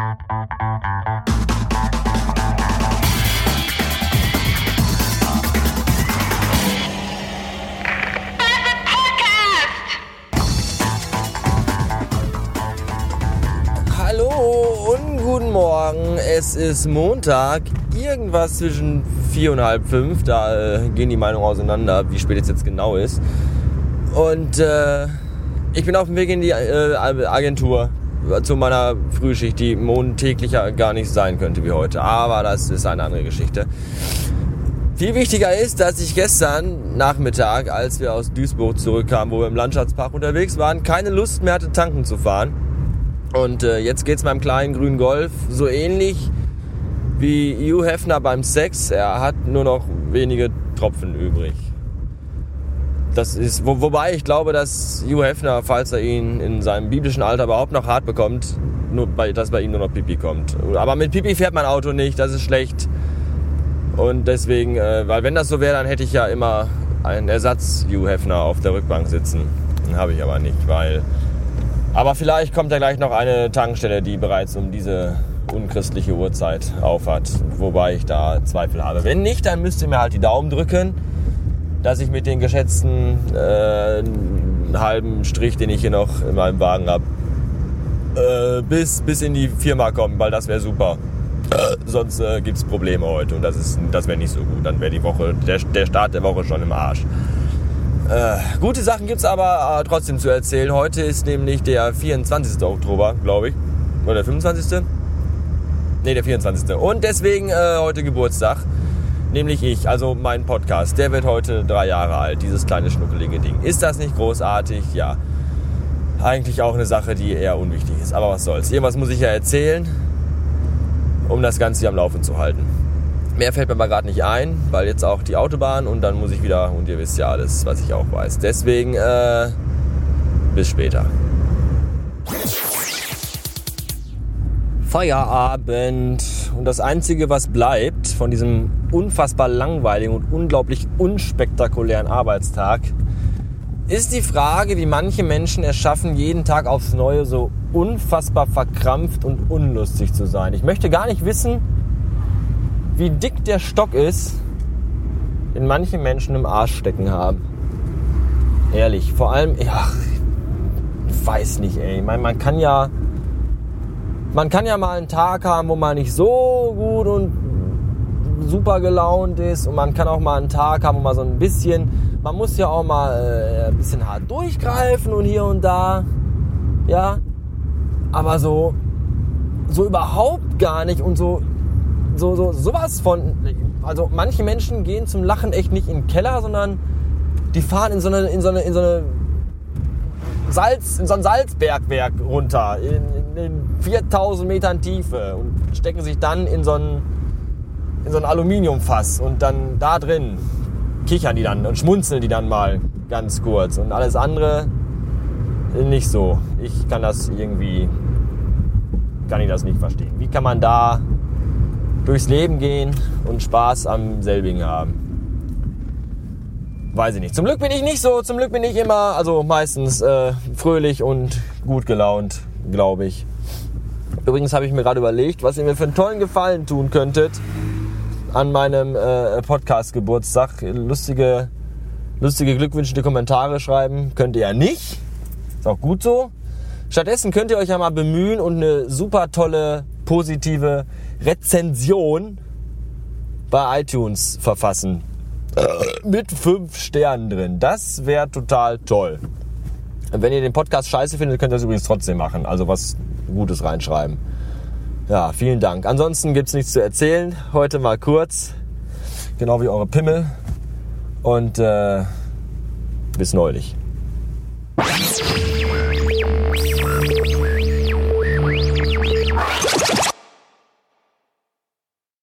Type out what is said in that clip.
Hallo und guten Morgen. Es ist Montag, irgendwas zwischen vier und halb fünf. Da äh, gehen die Meinungen auseinander, wie spät es jetzt genau ist. Und äh, ich bin auf dem Weg in die äh, Agentur zu meiner Frühschicht, die montäglicher gar nicht sein könnte wie heute. Aber das ist eine andere Geschichte. Viel wichtiger ist, dass ich gestern Nachmittag, als wir aus Duisburg zurückkamen, wo wir im Landschaftspark unterwegs waren, keine Lust mehr hatte, tanken zu fahren. Und äh, jetzt geht's meinem kleinen grünen Golf so ähnlich wie Hugh Hefner beim Sex. Er hat nur noch wenige Tropfen übrig. Das ist, wo, wobei ich glaube, dass Hugh Hefner, falls er ihn in seinem biblischen Alter überhaupt noch hart bekommt, nur bei, dass bei ihm nur noch Pipi kommt. Aber mit Pipi fährt mein Auto nicht, das ist schlecht. Und deswegen, äh, weil wenn das so wäre, dann hätte ich ja immer einen Ersatz Hugh Hefner auf der Rückbank sitzen. Habe ich aber nicht, weil. Aber vielleicht kommt da gleich noch eine Tankstelle, die bereits um diese unchristliche Uhrzeit aufhat. Wobei ich da Zweifel habe. Wenn nicht, dann müsst ihr mir halt die Daumen drücken dass ich mit den geschätzten äh, halben Strich, den ich hier noch in meinem Wagen habe, äh, bis, bis in die Firma komme, weil das wäre super. Äh, sonst äh, gibt es Probleme heute und das, das wäre nicht so gut. Dann wäre die Woche, der, der Start der Woche schon im Arsch. Äh, gute Sachen gibt es aber äh, trotzdem zu erzählen. Heute ist nämlich der 24. Oktober, glaube ich. Oder der 25. Ne, der 24. Und deswegen äh, heute Geburtstag nämlich ich, also mein Podcast. Der wird heute drei Jahre alt, dieses kleine schnuckelige Ding. Ist das nicht großartig? Ja. Eigentlich auch eine Sache, die eher unwichtig ist. Aber was soll's. Irgendwas muss ich ja erzählen, um das Ganze hier am Laufen zu halten. Mehr fällt mir aber gerade nicht ein, weil jetzt auch die Autobahn und dann muss ich wieder, und ihr wisst ja alles, was ich auch weiß. Deswegen, äh, bis später. Feierabend. Und das Einzige, was bleibt von diesem unfassbar langweiligen und unglaublich unspektakulären Arbeitstag, ist die Frage, wie manche Menschen es schaffen, jeden Tag aufs Neue so unfassbar verkrampft und unlustig zu sein. Ich möchte gar nicht wissen, wie dick der Stock ist, den manche Menschen im Arsch stecken haben. Ehrlich, vor allem, ja, ich weiß nicht, ey. Ich meine, man kann ja man kann ja mal einen Tag haben, wo man nicht so gut und super gelaunt ist. Und man kann auch mal einen Tag haben, wo man so ein bisschen, man muss ja auch mal äh, ein bisschen hart durchgreifen und hier und da, ja, aber so, so überhaupt gar nicht und so, so, so, sowas von, also manche Menschen gehen zum Lachen echt nicht in den Keller, sondern die fahren in so eine, in so eine, in so eine Salz, in so ein Salzbergwerk runter, in, in 4000 Metern Tiefe und stecken sich dann in so ein, in so ein Aluminiumfass und dann da drin kichern die dann und schmunzeln die dann mal ganz kurz und alles andere nicht so. Ich kann das irgendwie, kann ich das nicht verstehen. Wie kann man da durchs Leben gehen und Spaß am selbigen haben? Weiß ich nicht. Zum Glück bin ich nicht so, zum Glück bin ich immer, also meistens äh, fröhlich und gut gelaunt, glaube ich. Übrigens habe ich mir gerade überlegt, was ihr mir für einen tollen Gefallen tun könntet an meinem äh, Podcast-Geburtstag. Lustige, lustige glückwünschende Kommentare schreiben könnt ihr ja nicht. Ist auch gut so. Stattdessen könnt ihr euch ja mal bemühen und eine super tolle, positive Rezension bei iTunes verfassen mit fünf Sternen drin. Das wäre total toll. Wenn ihr den Podcast scheiße findet, könnt ihr das übrigens trotzdem machen. Also was Gutes reinschreiben. Ja, vielen Dank. Ansonsten gibt es nichts zu erzählen. Heute mal kurz. Genau wie eure Pimmel. Und äh, bis neulich.